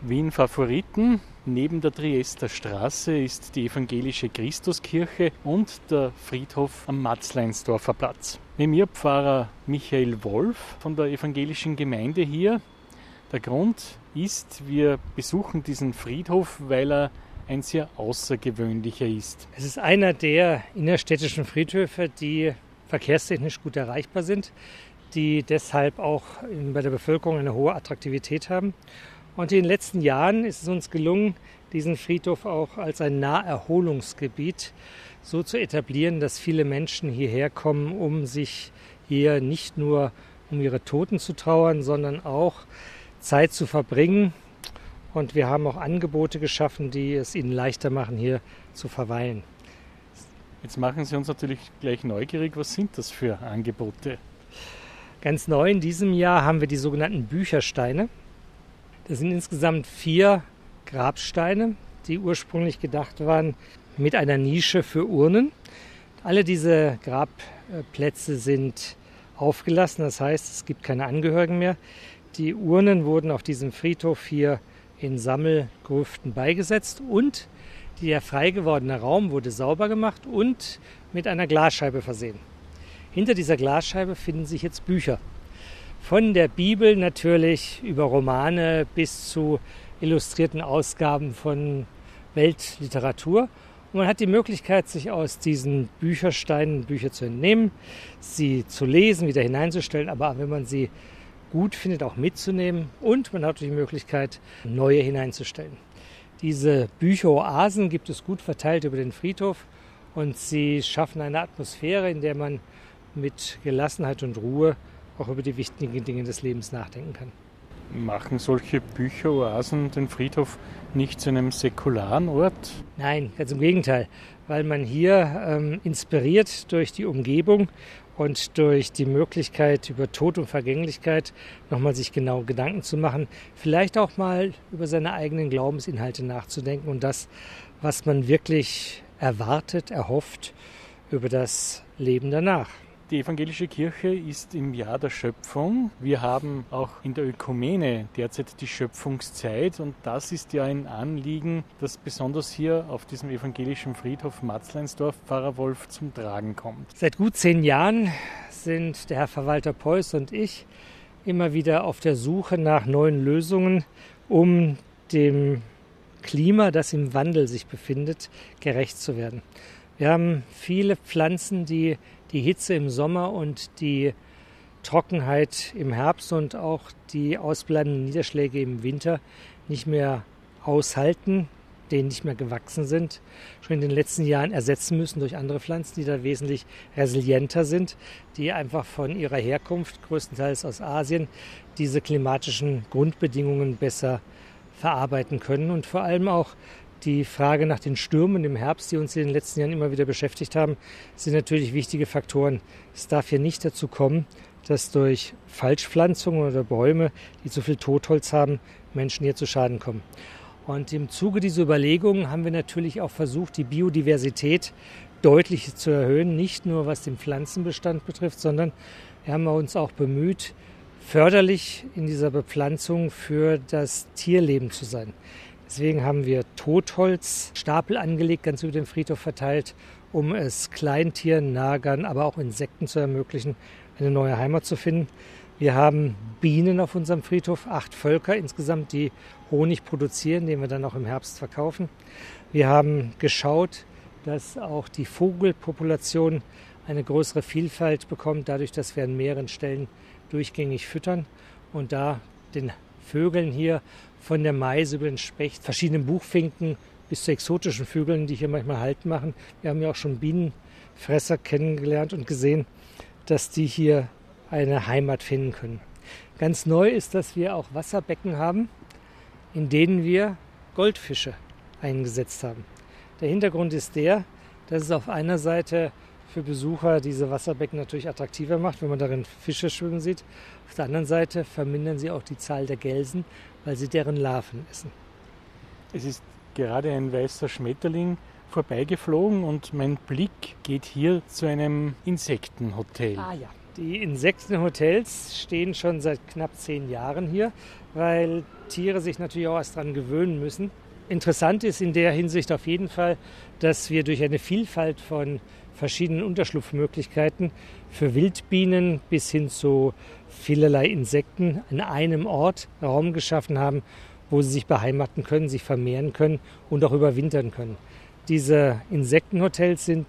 Wien Favoriten. Neben der Triester Straße ist die evangelische Christuskirche und der Friedhof am Matzleinsdorfer Platz. Mit mir Pfarrer Michael Wolf von der evangelischen Gemeinde hier. Der Grund ist, wir besuchen diesen Friedhof, weil er ein sehr außergewöhnlicher ist. Es ist einer der innerstädtischen Friedhöfe, die verkehrstechnisch gut erreichbar sind, die deshalb auch bei der Bevölkerung eine hohe Attraktivität haben. Und in den letzten Jahren ist es uns gelungen, diesen Friedhof auch als ein Naherholungsgebiet so zu etablieren, dass viele Menschen hierher kommen, um sich hier nicht nur um ihre Toten zu trauern, sondern auch Zeit zu verbringen. Und wir haben auch Angebote geschaffen, die es ihnen leichter machen, hier zu verweilen. Jetzt machen Sie uns natürlich gleich neugierig. Was sind das für Angebote? Ganz neu in diesem Jahr haben wir die sogenannten Büchersteine. Das sind insgesamt vier Grabsteine, die ursprünglich gedacht waren mit einer Nische für Urnen. Alle diese Grabplätze sind aufgelassen, das heißt, es gibt keine Angehörigen mehr. Die Urnen wurden auf diesem Friedhof hier in Sammelgrüften beigesetzt und der frei gewordene Raum wurde sauber gemacht und mit einer Glasscheibe versehen. Hinter dieser Glasscheibe finden sich jetzt Bücher. Von der Bibel natürlich über Romane bis zu illustrierten Ausgaben von Weltliteratur. Und man hat die Möglichkeit, sich aus diesen Büchersteinen Bücher zu entnehmen, sie zu lesen, wieder hineinzustellen, aber wenn man sie gut findet, auch mitzunehmen. Und man hat die Möglichkeit, neue hineinzustellen. Diese Bücheroasen gibt es gut verteilt über den Friedhof und sie schaffen eine Atmosphäre, in der man mit Gelassenheit und Ruhe auch über die wichtigen Dinge des Lebens nachdenken kann. Machen solche Bücheroasen den Friedhof nicht zu einem säkularen Ort? Nein, ganz im Gegenteil, weil man hier ähm, inspiriert durch die Umgebung und durch die Möglichkeit, über Tod und Vergänglichkeit nochmal sich genau Gedanken zu machen, vielleicht auch mal über seine eigenen Glaubensinhalte nachzudenken und das, was man wirklich erwartet, erhofft über das Leben danach. Die evangelische Kirche ist im Jahr der Schöpfung. Wir haben auch in der Ökumene derzeit die Schöpfungszeit und das ist ja ein Anliegen, das besonders hier auf diesem evangelischen Friedhof Matzleinsdorf Pfarrer Wolf zum Tragen kommt. Seit gut zehn Jahren sind der Herr Verwalter Preuß und ich immer wieder auf der Suche nach neuen Lösungen, um dem Klima, das im Wandel sich befindet, gerecht zu werden. Wir haben viele Pflanzen, die die Hitze im Sommer und die Trockenheit im Herbst und auch die ausbleibenden Niederschläge im Winter nicht mehr aushalten, denen nicht mehr gewachsen sind, schon in den letzten Jahren ersetzen müssen durch andere Pflanzen, die da wesentlich resilienter sind, die einfach von ihrer Herkunft, größtenteils aus Asien, diese klimatischen Grundbedingungen besser verarbeiten können und vor allem auch die Frage nach den Stürmen im Herbst, die uns in den letzten Jahren immer wieder beschäftigt haben, sind natürlich wichtige Faktoren. Es darf hier nicht dazu kommen, dass durch Falschpflanzungen oder Bäume, die zu viel Totholz haben, Menschen hier zu Schaden kommen. Und im Zuge dieser Überlegungen haben wir natürlich auch versucht, die Biodiversität deutlich zu erhöhen, nicht nur was den Pflanzenbestand betrifft, sondern wir haben uns auch bemüht, förderlich in dieser Bepflanzung für das Tierleben zu sein. Deswegen haben wir Totholzstapel angelegt, ganz über den Friedhof verteilt, um es Kleintieren, Nagern, aber auch Insekten zu ermöglichen, eine neue Heimat zu finden. Wir haben Bienen auf unserem Friedhof, acht Völker insgesamt, die Honig produzieren, den wir dann auch im Herbst verkaufen. Wir haben geschaut, dass auch die Vogelpopulation eine größere Vielfalt bekommt, dadurch, dass wir an mehreren Stellen durchgängig füttern und da den Vögeln hier von der Meise über den Specht, verschiedenen Buchfinken bis zu exotischen Vögeln, die hier manchmal Halt machen. Wir haben ja auch schon Bienenfresser kennengelernt und gesehen, dass die hier eine Heimat finden können. Ganz neu ist, dass wir auch Wasserbecken haben, in denen wir Goldfische eingesetzt haben. Der Hintergrund ist der, dass es auf einer Seite für Besucher diese Wasserbecken natürlich attraktiver macht, wenn man darin Fische schwimmen sieht. Auf der anderen Seite vermindern sie auch die Zahl der Gelsen, weil sie deren Larven essen. Es ist gerade ein weißer Schmetterling vorbeigeflogen und mein Blick geht hier zu einem Insektenhotel. Ah ja, Die Insektenhotels stehen schon seit knapp zehn Jahren hier, weil Tiere sich natürlich auch erst daran gewöhnen müssen. Interessant ist in der Hinsicht auf jeden Fall, dass wir durch eine Vielfalt von verschiedenen Unterschlupfmöglichkeiten für Wildbienen bis hin zu vielerlei Insekten an einem Ort Raum geschaffen haben, wo sie sich beheimaten können, sich vermehren können und auch überwintern können. Diese Insektenhotels sind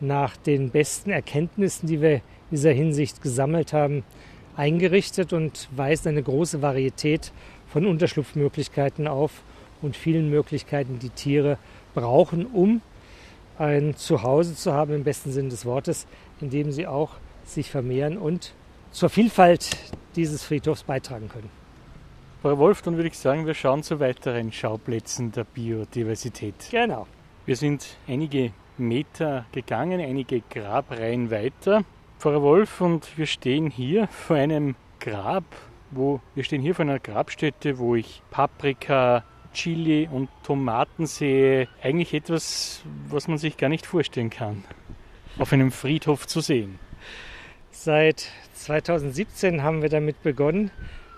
nach den besten Erkenntnissen, die wir in dieser Hinsicht gesammelt haben, eingerichtet und weisen eine große Varietät von Unterschlupfmöglichkeiten auf und vielen Möglichkeiten, die Tiere brauchen, um ein Zuhause zu haben im besten Sinne des Wortes, in dem sie auch sich vermehren und zur Vielfalt dieses Friedhofs beitragen können. Frau Wolf, dann würde ich sagen, wir schauen zu weiteren Schauplätzen der Biodiversität. Genau. Wir sind einige Meter gegangen, einige Grabreihen weiter. Frau Wolf und wir stehen hier vor einem Grab, wo wir stehen hier vor einer Grabstätte, wo ich Paprika, Chili und Tomaten sehe. Eigentlich etwas, was man sich gar nicht vorstellen kann, auf einem Friedhof zu sehen. Seit 2017 haben wir damit begonnen,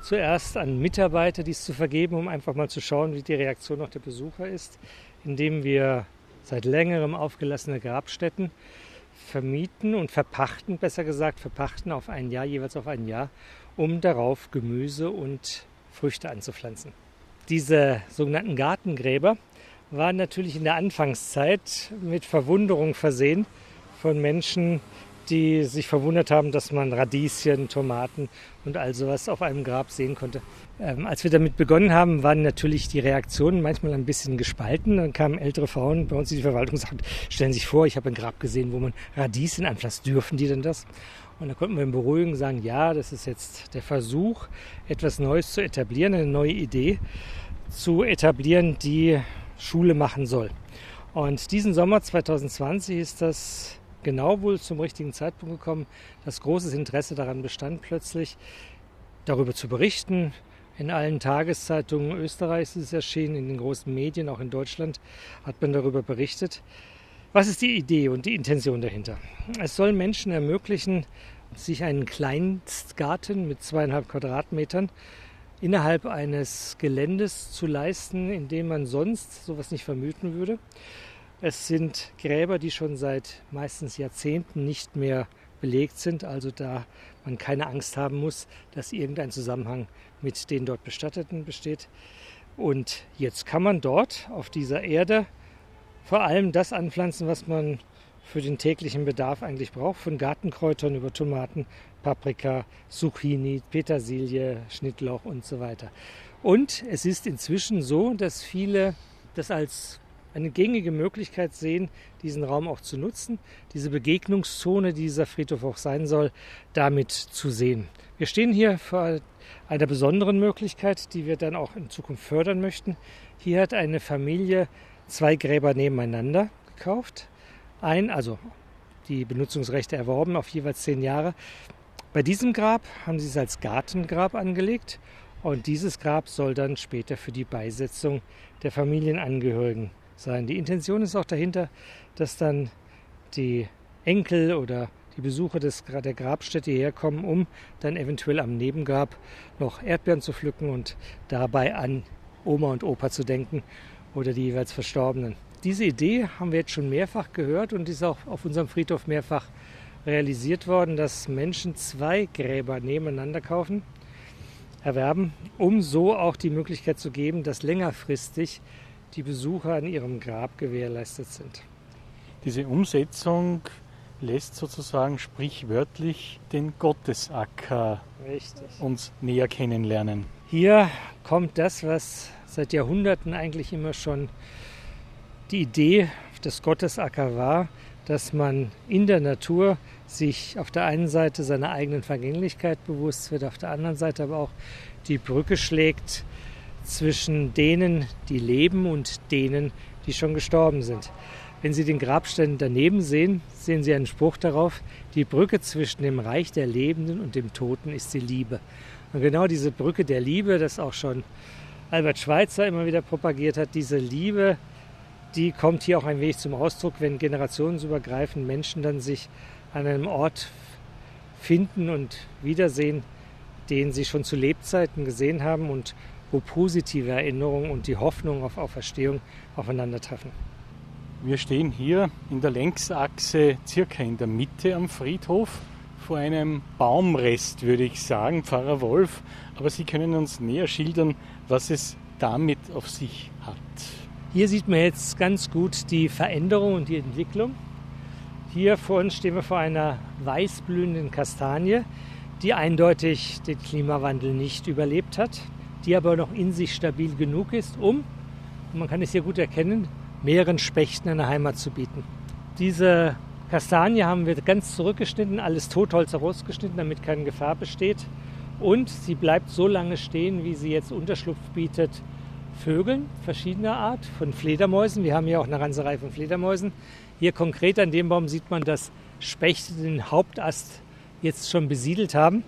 zuerst an Mitarbeiter dies zu vergeben, um einfach mal zu schauen, wie die Reaktion auch der Besucher ist, indem wir seit längerem aufgelassene Grabstätten vermieten und verpachten, besser gesagt, verpachten auf ein Jahr, jeweils auf ein Jahr, um darauf Gemüse und Früchte anzupflanzen. Diese sogenannten Gartengräber waren natürlich in der Anfangszeit mit Verwunderung versehen von Menschen, die sich verwundert haben, dass man Radieschen, Tomaten und all sowas auf einem Grab sehen konnte. Ähm, als wir damit begonnen haben, waren natürlich die Reaktionen manchmal ein bisschen gespalten. Dann kamen ältere Frauen bei uns in die Verwaltung und sagten, stellen Sie sich vor, ich habe ein Grab gesehen, wo man Radieschen anpflanzt. Dürfen die denn das? Und da konnten wir ihn beruhigen, sagen, ja, das ist jetzt der Versuch, etwas Neues zu etablieren, eine neue Idee zu etablieren, die Schule machen soll. Und diesen Sommer 2020 ist das genau wohl zum richtigen Zeitpunkt gekommen, dass großes Interesse daran bestand, plötzlich darüber zu berichten. In allen Tageszeitungen Österreichs ist es erschienen, in den großen Medien, auch in Deutschland hat man darüber berichtet. Was ist die Idee und die Intention dahinter? Es soll Menschen ermöglichen, sich einen Kleinstgarten mit zweieinhalb Quadratmetern innerhalb eines Geländes zu leisten, in dem man sonst sowas nicht vermuten würde. Es sind Gräber, die schon seit meistens Jahrzehnten nicht mehr belegt sind, also da man keine Angst haben muss, dass irgendein Zusammenhang mit den dort Bestatteten besteht. Und jetzt kann man dort auf dieser Erde vor allem das anpflanzen, was man für den täglichen Bedarf eigentlich braucht, von Gartenkräutern über Tomaten, Paprika, Zucchini, Petersilie, Schnittlauch und so weiter. Und es ist inzwischen so, dass viele das als eine gängige Möglichkeit sehen, diesen Raum auch zu nutzen, diese Begegnungszone, die dieser Friedhof auch sein soll, damit zu sehen. Wir stehen hier vor einer besonderen Möglichkeit, die wir dann auch in Zukunft fördern möchten. Hier hat eine Familie zwei Gräber nebeneinander gekauft. Ein, also die Benutzungsrechte erworben auf jeweils zehn Jahre. Bei diesem Grab haben sie es als Gartengrab angelegt und dieses Grab soll dann später für die Beisetzung der Familienangehörigen sein. Die Intention ist auch dahinter, dass dann die Enkel oder die Besucher des, der Grabstätte herkommen, um dann eventuell am Nebengrab noch Erdbeeren zu pflücken und dabei an Oma und Opa zu denken oder die jeweils Verstorbenen. Diese Idee haben wir jetzt schon mehrfach gehört und ist auch auf unserem Friedhof mehrfach realisiert worden, dass Menschen zwei Gräber nebeneinander kaufen, erwerben, um so auch die Möglichkeit zu geben, dass längerfristig die Besucher an ihrem Grab gewährleistet sind. Diese Umsetzung lässt sozusagen sprichwörtlich den Gottesacker Richtig. uns näher kennenlernen. Hier kommt das, was seit Jahrhunderten eigentlich immer schon die Idee des Gottesacker war, dass man in der Natur sich auf der einen Seite seiner eigenen Vergänglichkeit bewusst wird, auf der anderen Seite aber auch die Brücke schlägt zwischen denen, die leben und denen, die schon gestorben sind. Wenn Sie den Grabstein daneben sehen, sehen Sie einen Spruch darauf, die Brücke zwischen dem Reich der Lebenden und dem Toten ist die Liebe. Und genau diese Brücke der Liebe, das auch schon Albert Schweitzer immer wieder propagiert hat, diese Liebe, die kommt hier auch ein wenig zum Ausdruck, wenn generationsübergreifend Menschen dann sich an einem Ort finden und wiedersehen, den sie schon zu Lebzeiten gesehen haben und wo positive Erinnerungen und die Hoffnung auf Auferstehung aufeinandertreffen. Wir stehen hier in der Längsachse circa in der Mitte am Friedhof vor einem Baumrest, würde ich sagen, Pfarrer Wolf. Aber Sie können uns näher schildern, was es damit auf sich hat. Hier sieht man jetzt ganz gut die Veränderung und die Entwicklung. Hier vor uns stehen wir vor einer weißblühenden Kastanie, die eindeutig den Klimawandel nicht überlebt hat, die aber noch in sich stabil genug ist, um, man kann es hier gut erkennen, mehreren Spechten eine Heimat zu bieten. Diese Kastanie haben wir ganz zurückgeschnitten, alles Totholz herausgeschnitten, damit keine Gefahr besteht. Und sie bleibt so lange stehen, wie sie jetzt Unterschlupf bietet. Vögeln verschiedener Art, von Fledermäusen. Wir haben hier auch eine ganze Reihe von Fledermäusen. Hier konkret an dem Baum sieht man, dass Spechte den Hauptast jetzt schon besiedelt haben.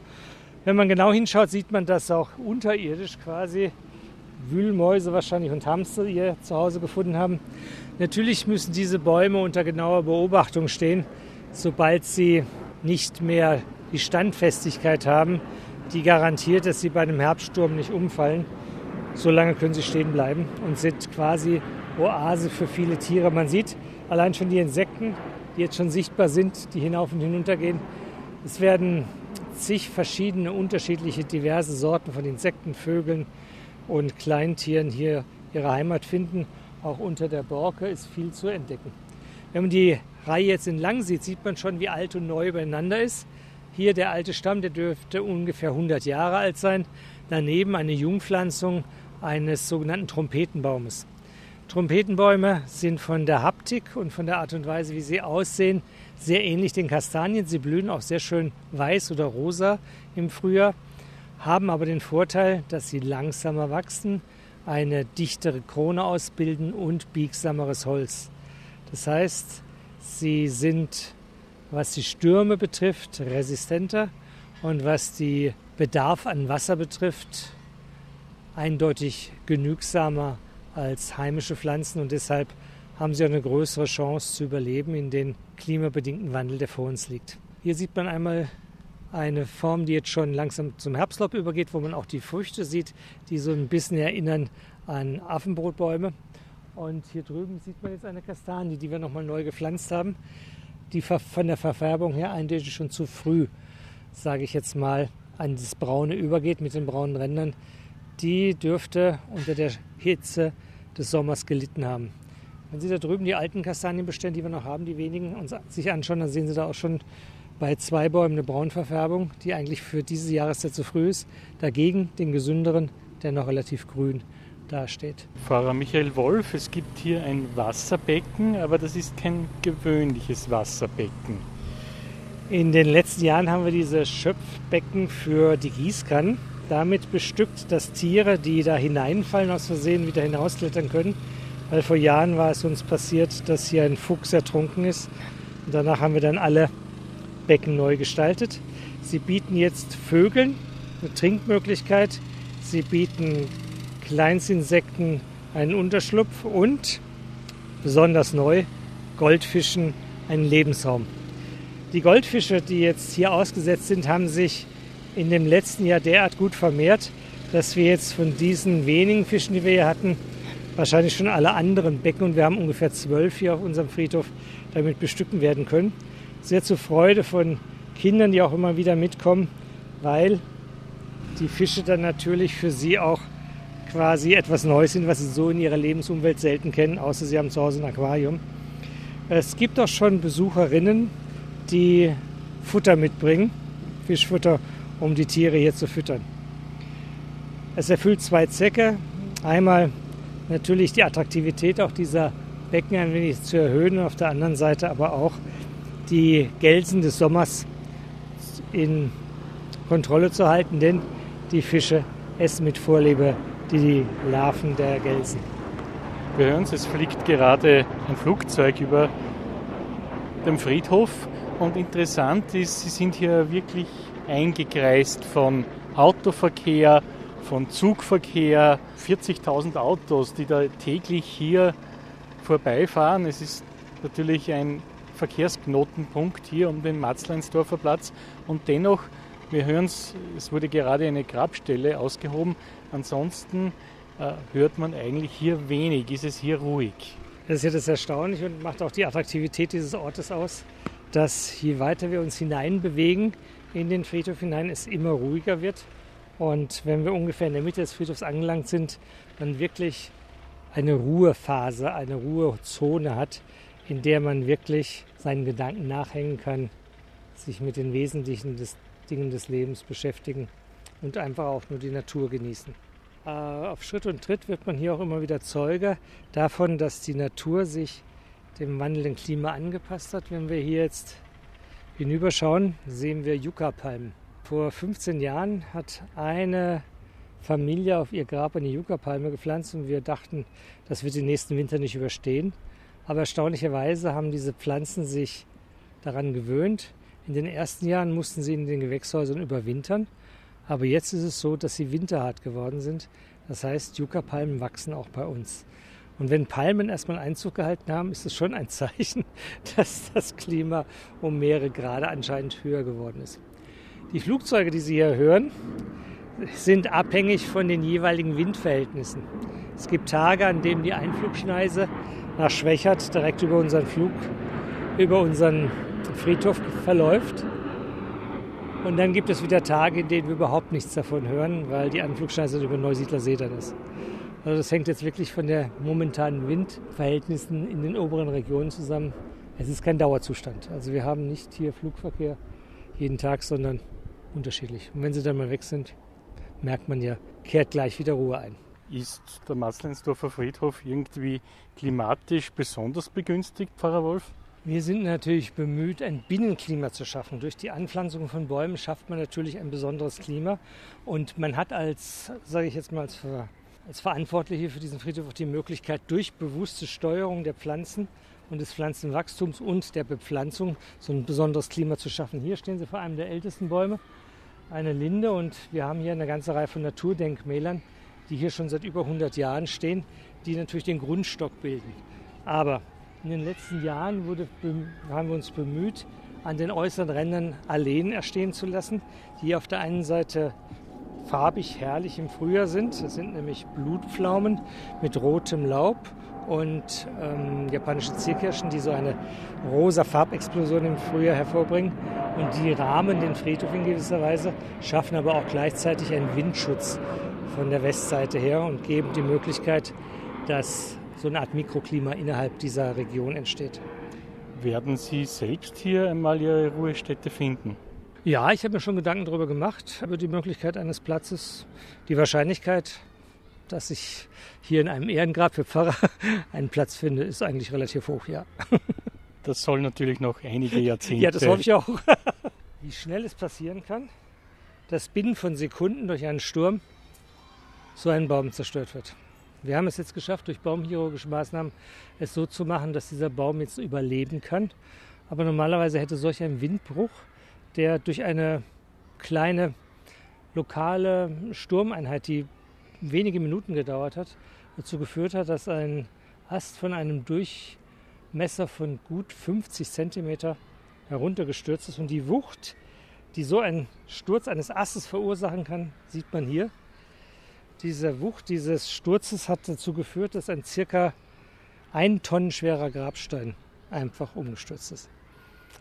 Wenn man genau hinschaut, sieht man, dass auch unterirdisch quasi Wühlmäuse wahrscheinlich und Hamster ihr Zuhause gefunden haben. Natürlich müssen diese Bäume unter genauer Beobachtung stehen, sobald sie nicht mehr die Standfestigkeit haben, die garantiert, dass sie bei einem Herbststurm nicht umfallen. So lange können sie stehen bleiben und sind quasi Oase für viele Tiere. Man sieht allein schon die Insekten, die jetzt schon sichtbar sind, die hinauf und hinunter gehen. Es werden zig verschiedene, unterschiedliche, diverse Sorten von Insekten, Vögeln und Kleintieren hier ihre Heimat finden. Auch unter der Borke ist viel zu entdecken. Wenn man die Reihe jetzt entlang sieht, sieht man schon, wie alt und neu übereinander ist. Hier der alte Stamm, der dürfte ungefähr 100 Jahre alt sein. Daneben eine Jungpflanzung eines sogenannten Trompetenbaumes. Trompetenbäume sind von der Haptik und von der Art und Weise, wie sie aussehen, sehr ähnlich den Kastanien. Sie blühen auch sehr schön weiß oder rosa im Frühjahr, haben aber den Vorteil, dass sie langsamer wachsen, eine dichtere Krone ausbilden und biegsameres Holz. Das heißt, sie sind was die Stürme betrifft, resistenter und was die Bedarf an Wasser betrifft, eindeutig genügsamer als heimische Pflanzen und deshalb haben sie eine größere Chance zu überleben in den klimabedingten Wandel, der vor uns liegt. Hier sieht man einmal eine Form, die jetzt schon langsam zum Herbstlaub übergeht, wo man auch die Früchte sieht, die so ein bisschen erinnern an Affenbrotbäume. Und hier drüben sieht man jetzt eine Kastanie, die wir nochmal neu gepflanzt haben die von der Verfärbung her eindeutig schon zu früh, sage ich jetzt mal, an das Braune übergeht mit den braunen Rändern, die dürfte unter der Hitze des Sommers gelitten haben. Wenn Sie da drüben die alten Kastanienbestände, die wir noch haben, die wenigen, uns sich anschauen, dann sehen Sie da auch schon bei zwei Bäumen eine Braunverfärbung, die eigentlich für diese Jahreszeit zu früh ist. Dagegen den gesünderen, der noch relativ grün dasteht. Pfarrer Michael Wolf, es gibt hier ein Wasserbecken, aber das ist kein gewöhnliches Wasserbecken. In den letzten Jahren haben wir diese Schöpfbecken für die Gießkannen damit bestückt, dass Tiere, die da hineinfallen, aus Versehen wieder hinausklettern können. Weil vor Jahren war es uns passiert, dass hier ein Fuchs ertrunken ist. Und danach haben wir dann alle Becken neu gestaltet. Sie bieten jetzt Vögeln eine Trinkmöglichkeit. Sie bieten Kleinstinsekten einen Unterschlupf und, besonders neu, Goldfischen einen Lebensraum. Die Goldfische, die jetzt hier ausgesetzt sind, haben sich in dem letzten Jahr derart gut vermehrt, dass wir jetzt von diesen wenigen Fischen, die wir hier hatten, wahrscheinlich schon alle anderen Becken, und wir haben ungefähr zwölf hier auf unserem Friedhof, damit bestücken werden können. Sehr zur Freude von Kindern, die auch immer wieder mitkommen, weil die Fische dann natürlich für sie auch quasi etwas Neues sind, was sie so in ihrer Lebensumwelt selten kennen, außer sie haben zu Hause ein Aquarium. Es gibt auch schon Besucherinnen, die Futter mitbringen, Fischfutter, um die Tiere hier zu füttern. Es erfüllt zwei Zwecke. Einmal natürlich die Attraktivität auch dieser Becken ein wenig zu erhöhen, auf der anderen Seite aber auch die Gelsen des Sommers in Kontrolle zu halten, denn die Fische essen mit Vorliebe die Larven der Gelsen. Wir hören es, es fliegt gerade ein Flugzeug über dem Friedhof und interessant ist, sie sind hier wirklich eingekreist von Autoverkehr, von Zugverkehr, 40.000 Autos, die da täglich hier vorbeifahren. Es ist natürlich ein Verkehrsknotenpunkt hier um den Matzleinsdorfer Platz. Und dennoch, wir hören es, es wurde gerade eine Grabstelle ausgehoben. Ansonsten äh, hört man eigentlich hier wenig. Ist es hier ruhig? Das ist ja das Erstaunliche und macht auch die Attraktivität dieses Ortes aus, dass je weiter wir uns hineinbewegen in den Friedhof hinein, es immer ruhiger wird. Und wenn wir ungefähr in der Mitte des Friedhofs angelangt sind, dann wirklich eine Ruhephase, eine Ruhezone hat, in der man wirklich seinen Gedanken nachhängen kann, sich mit den wesentlichen des, Dingen des Lebens beschäftigen und einfach auch nur die Natur genießen. Äh, auf Schritt und Tritt wird man hier auch immer wieder Zeuge davon, dass die Natur sich dem wandelnden Klima angepasst hat. Wenn wir hier jetzt hinüberschauen, sehen wir Yucca-Palmen. Vor 15 Jahren hat eine Familie auf ihr Grab eine Yucca-Palme gepflanzt und wir dachten, das wird den nächsten Winter nicht überstehen. Aber erstaunlicherweise haben diese Pflanzen sich daran gewöhnt. In den ersten Jahren mussten sie in den Gewächshäusern überwintern. Aber jetzt ist es so, dass sie winterhart geworden sind. Das heißt, Yucca-Palmen wachsen auch bei uns. Und wenn Palmen erstmal Einzug gehalten haben, ist es schon ein Zeichen, dass das Klima um mehrere Grade anscheinend höher geworden ist. Die Flugzeuge, die Sie hier hören, sind abhängig von den jeweiligen Windverhältnissen. Es gibt Tage, an denen die Einflugschneise nach Schwächert direkt über unseren Flug, über unseren Friedhof verläuft. Und dann gibt es wieder Tage, in denen wir überhaupt nichts davon hören, weil die Anflugschneise über Neusiedler See dann ist. Also das hängt jetzt wirklich von der momentanen Windverhältnissen in den oberen Regionen zusammen. Es ist kein Dauerzustand. Also wir haben nicht hier Flugverkehr jeden Tag, sondern unterschiedlich. Und wenn sie dann mal weg sind, merkt man ja, kehrt gleich wieder Ruhe ein. Ist der Matzleinsdorfer Friedhof irgendwie klimatisch besonders begünstigt, Pfarrer Wolf? Wir sind natürlich bemüht, ein Binnenklima zu schaffen. Durch die Anpflanzung von Bäumen schafft man natürlich ein besonderes Klima. Und man hat als, sage ich jetzt mal, als, als Verantwortliche für diesen Friedhof auch die Möglichkeit, durch bewusste Steuerung der Pflanzen und des Pflanzenwachstums und der Bepflanzung so ein besonderes Klima zu schaffen. Hier stehen Sie vor einem der ältesten Bäume eine Linde und wir haben hier eine ganze Reihe von Naturdenkmälern, die hier schon seit über 100 Jahren stehen, die natürlich den Grundstock bilden. Aber in den letzten Jahren wurde, haben wir uns bemüht, an den äußeren Rändern Alleen erstehen zu lassen, die auf der einen Seite farbig herrlich im Frühjahr sind. Das sind nämlich Blutpflaumen mit rotem Laub und ähm, japanische Zierkirschen, die so eine rosa Farbexplosion im Frühjahr hervorbringen. Und die rahmen den Friedhof in gewisser Weise, schaffen aber auch gleichzeitig einen Windschutz von der Westseite her und geben die Möglichkeit, dass so eine Art Mikroklima innerhalb dieser Region entsteht. Werden Sie selbst hier einmal Ihre Ruhestätte finden? Ja, ich habe mir schon Gedanken darüber gemacht, über die Möglichkeit eines Platzes. Die Wahrscheinlichkeit, dass ich hier in einem Ehrengrab für Pfarrer einen Platz finde, ist eigentlich relativ hoch, ja. Das soll natürlich noch einige Jahrzehnte. Ja, das hoffe ich auch. Wie schnell es passieren kann, dass binnen von Sekunden durch einen Sturm so ein Baum zerstört wird. Wir haben es jetzt geschafft, durch baumchirurgische Maßnahmen es so zu machen, dass dieser Baum jetzt überleben kann. Aber normalerweise hätte solch ein Windbruch, der durch eine kleine lokale Sturmeinheit, die wenige Minuten gedauert hat, dazu geführt hat, dass ein Ast von einem Durchmesser von gut 50 cm heruntergestürzt ist. Und die Wucht, die so ein Sturz eines Astes verursachen kann, sieht man hier. Diese Wucht dieses Sturzes hat dazu geführt, dass ein circa ein Tonnen schwerer Grabstein einfach umgestürzt ist.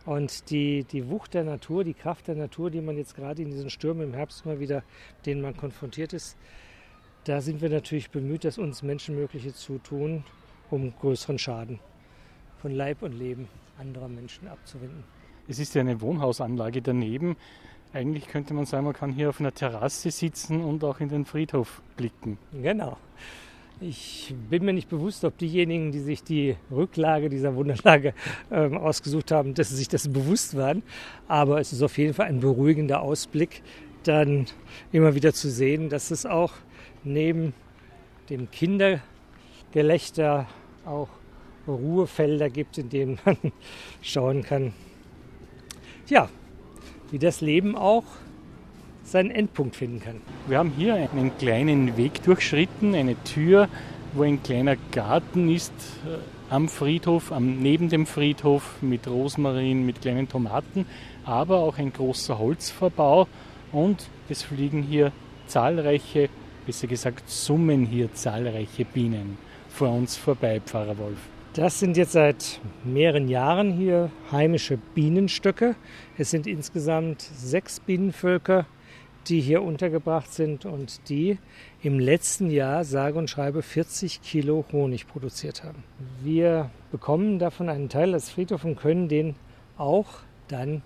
Und die, die Wucht der Natur, die Kraft der Natur, die man jetzt gerade in diesen Stürmen im Herbst mal wieder, denen man konfrontiert ist, da sind wir natürlich bemüht, das uns Menschenmögliche zu tun, um größeren Schaden von Leib und Leben anderer Menschen abzuwenden. Es ist ja eine Wohnhausanlage daneben. Eigentlich könnte man sagen, man kann hier auf einer Terrasse sitzen und auch in den Friedhof blicken. Genau. Ich bin mir nicht bewusst, ob diejenigen, die sich die Rücklage dieser Wunderlage äh, ausgesucht haben, dass sie sich das bewusst waren. Aber es ist auf jeden Fall ein beruhigender Ausblick, dann immer wieder zu sehen, dass es auch neben dem Kindergelächter auch Ruhefelder gibt, in denen man schauen kann, ja, wie das Leben auch seinen Endpunkt finden kann. Wir haben hier einen kleinen Weg durchschritten, eine Tür, wo ein kleiner Garten ist. am Friedhof, am, neben dem Friedhof mit Rosmarin, mit kleinen Tomaten, aber auch ein großer Holzverbau und es fliegen hier zahlreiche, besser gesagt summen hier zahlreiche Bienen vor uns vorbei, Pfarrer Wolf. Das sind jetzt seit mehreren Jahren hier heimische Bienenstöcke. Es sind insgesamt sechs Bienenvölker, die hier untergebracht sind und die im letzten Jahr sage und schreibe 40 Kilo Honig produziert haben. Wir bekommen davon einen Teil als Friedhof und können den auch dann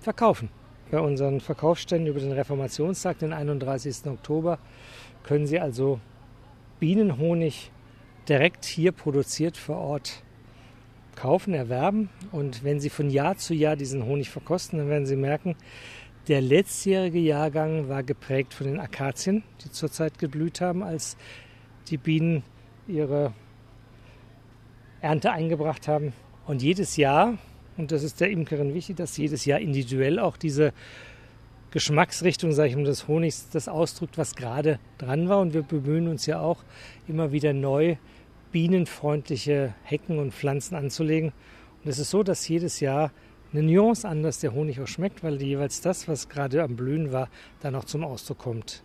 verkaufen. Bei unseren Verkaufsständen über den Reformationstag, den 31. Oktober, können Sie also Bienenhonig direkt hier produziert vor Ort kaufen, erwerben. Und wenn Sie von Jahr zu Jahr diesen Honig verkosten, dann werden Sie merken, der letztjährige Jahrgang war geprägt von den Akazien, die zurzeit geblüht haben, als die Bienen ihre Ernte eingebracht haben. Und jedes Jahr, und das ist der Imkerin wichtig, dass jedes Jahr individuell auch diese Geschmacksrichtung, sage ich mal, des Honigs das ausdrückt, was gerade dran war. Und wir bemühen uns ja auch immer wieder neu bienenfreundliche Hecken und Pflanzen anzulegen. Und es ist so, dass jedes Jahr eine Nuance anders der Honig auch schmeckt, weil jeweils das, was gerade am Blühen war, dann auch zum Ausdruck kommt.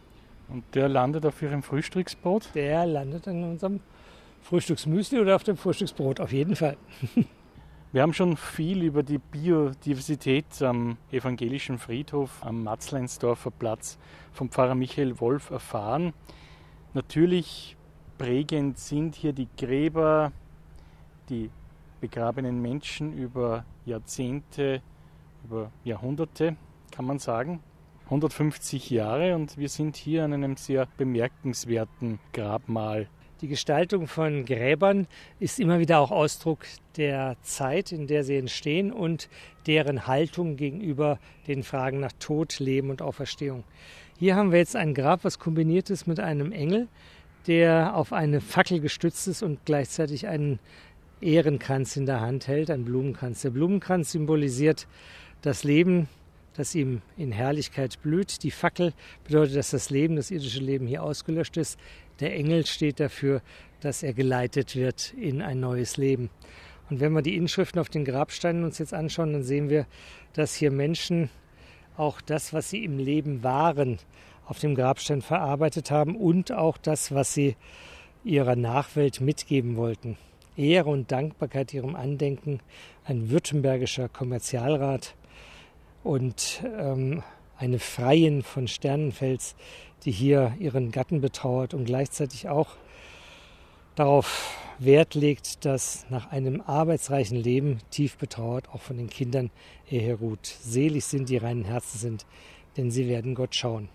Und der landet auf Ihrem Frühstücksbrot? Der landet in unserem Frühstücksmüsli oder auf dem Frühstücksbrot, auf jeden Fall. Wir haben schon viel über die Biodiversität am evangelischen Friedhof am Matzleinsdorfer Platz vom Pfarrer Michael Wolf erfahren. Natürlich prägend sind hier die Gräber, die begrabenen Menschen über Jahrzehnte, über Jahrhunderte, kann man sagen. 150 Jahre und wir sind hier an einem sehr bemerkenswerten Grabmal. Die Gestaltung von Gräbern ist immer wieder auch Ausdruck der Zeit, in der sie entstehen und deren Haltung gegenüber den Fragen nach Tod, Leben und Auferstehung. Hier haben wir jetzt ein Grab, was kombiniert ist mit einem Engel, der auf eine Fackel gestützt ist und gleichzeitig einen Ehrenkranz in der Hand hält, ein Blumenkranz. Der Blumenkranz symbolisiert das Leben, das ihm in Herrlichkeit blüht. Die Fackel bedeutet, dass das Leben, das irdische Leben hier ausgelöscht ist. Der Engel steht dafür, dass er geleitet wird in ein neues Leben. Und wenn wir die Inschriften auf den Grabsteinen uns jetzt anschauen, dann sehen wir, dass hier Menschen auch das, was sie im Leben waren, auf dem Grabstein verarbeitet haben und auch das, was sie ihrer Nachwelt mitgeben wollten. Ehre und Dankbarkeit ihrem Andenken ein württembergischer Kommerzialrat und ähm, eine Freien von Sternenfels, die hier ihren Gatten betrauert und gleichzeitig auch darauf Wert legt, dass nach einem arbeitsreichen Leben tief betrauert auch von den Kindern er ruht. Selig sind die reinen Herzen sind, denn sie werden Gott schauen.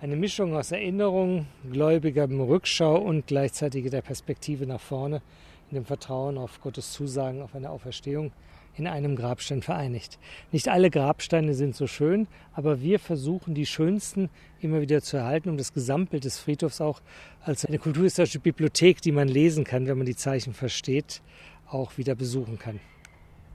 Eine Mischung aus Erinnerung, gläubigem Rückschau und gleichzeitig der Perspektive nach vorne, in dem Vertrauen auf Gottes Zusagen, auf eine Auferstehung in einem Grabstein vereinigt. Nicht alle Grabsteine sind so schön, aber wir versuchen die schönsten immer wieder zu erhalten, um das Gesamtbild des Friedhofs auch als eine kulturhistorische Bibliothek, die man lesen kann, wenn man die Zeichen versteht, auch wieder besuchen kann.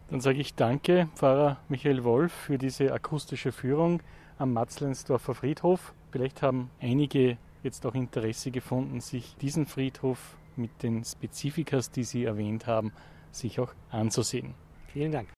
Dann sage ich danke, Pfarrer Michael Wolf, für diese akustische Führung am Matzleinsdorfer Friedhof. Vielleicht haben einige jetzt auch Interesse gefunden, sich diesen Friedhof mit den Spezifikas, die Sie erwähnt haben, sich auch anzusehen. Vielen Dank.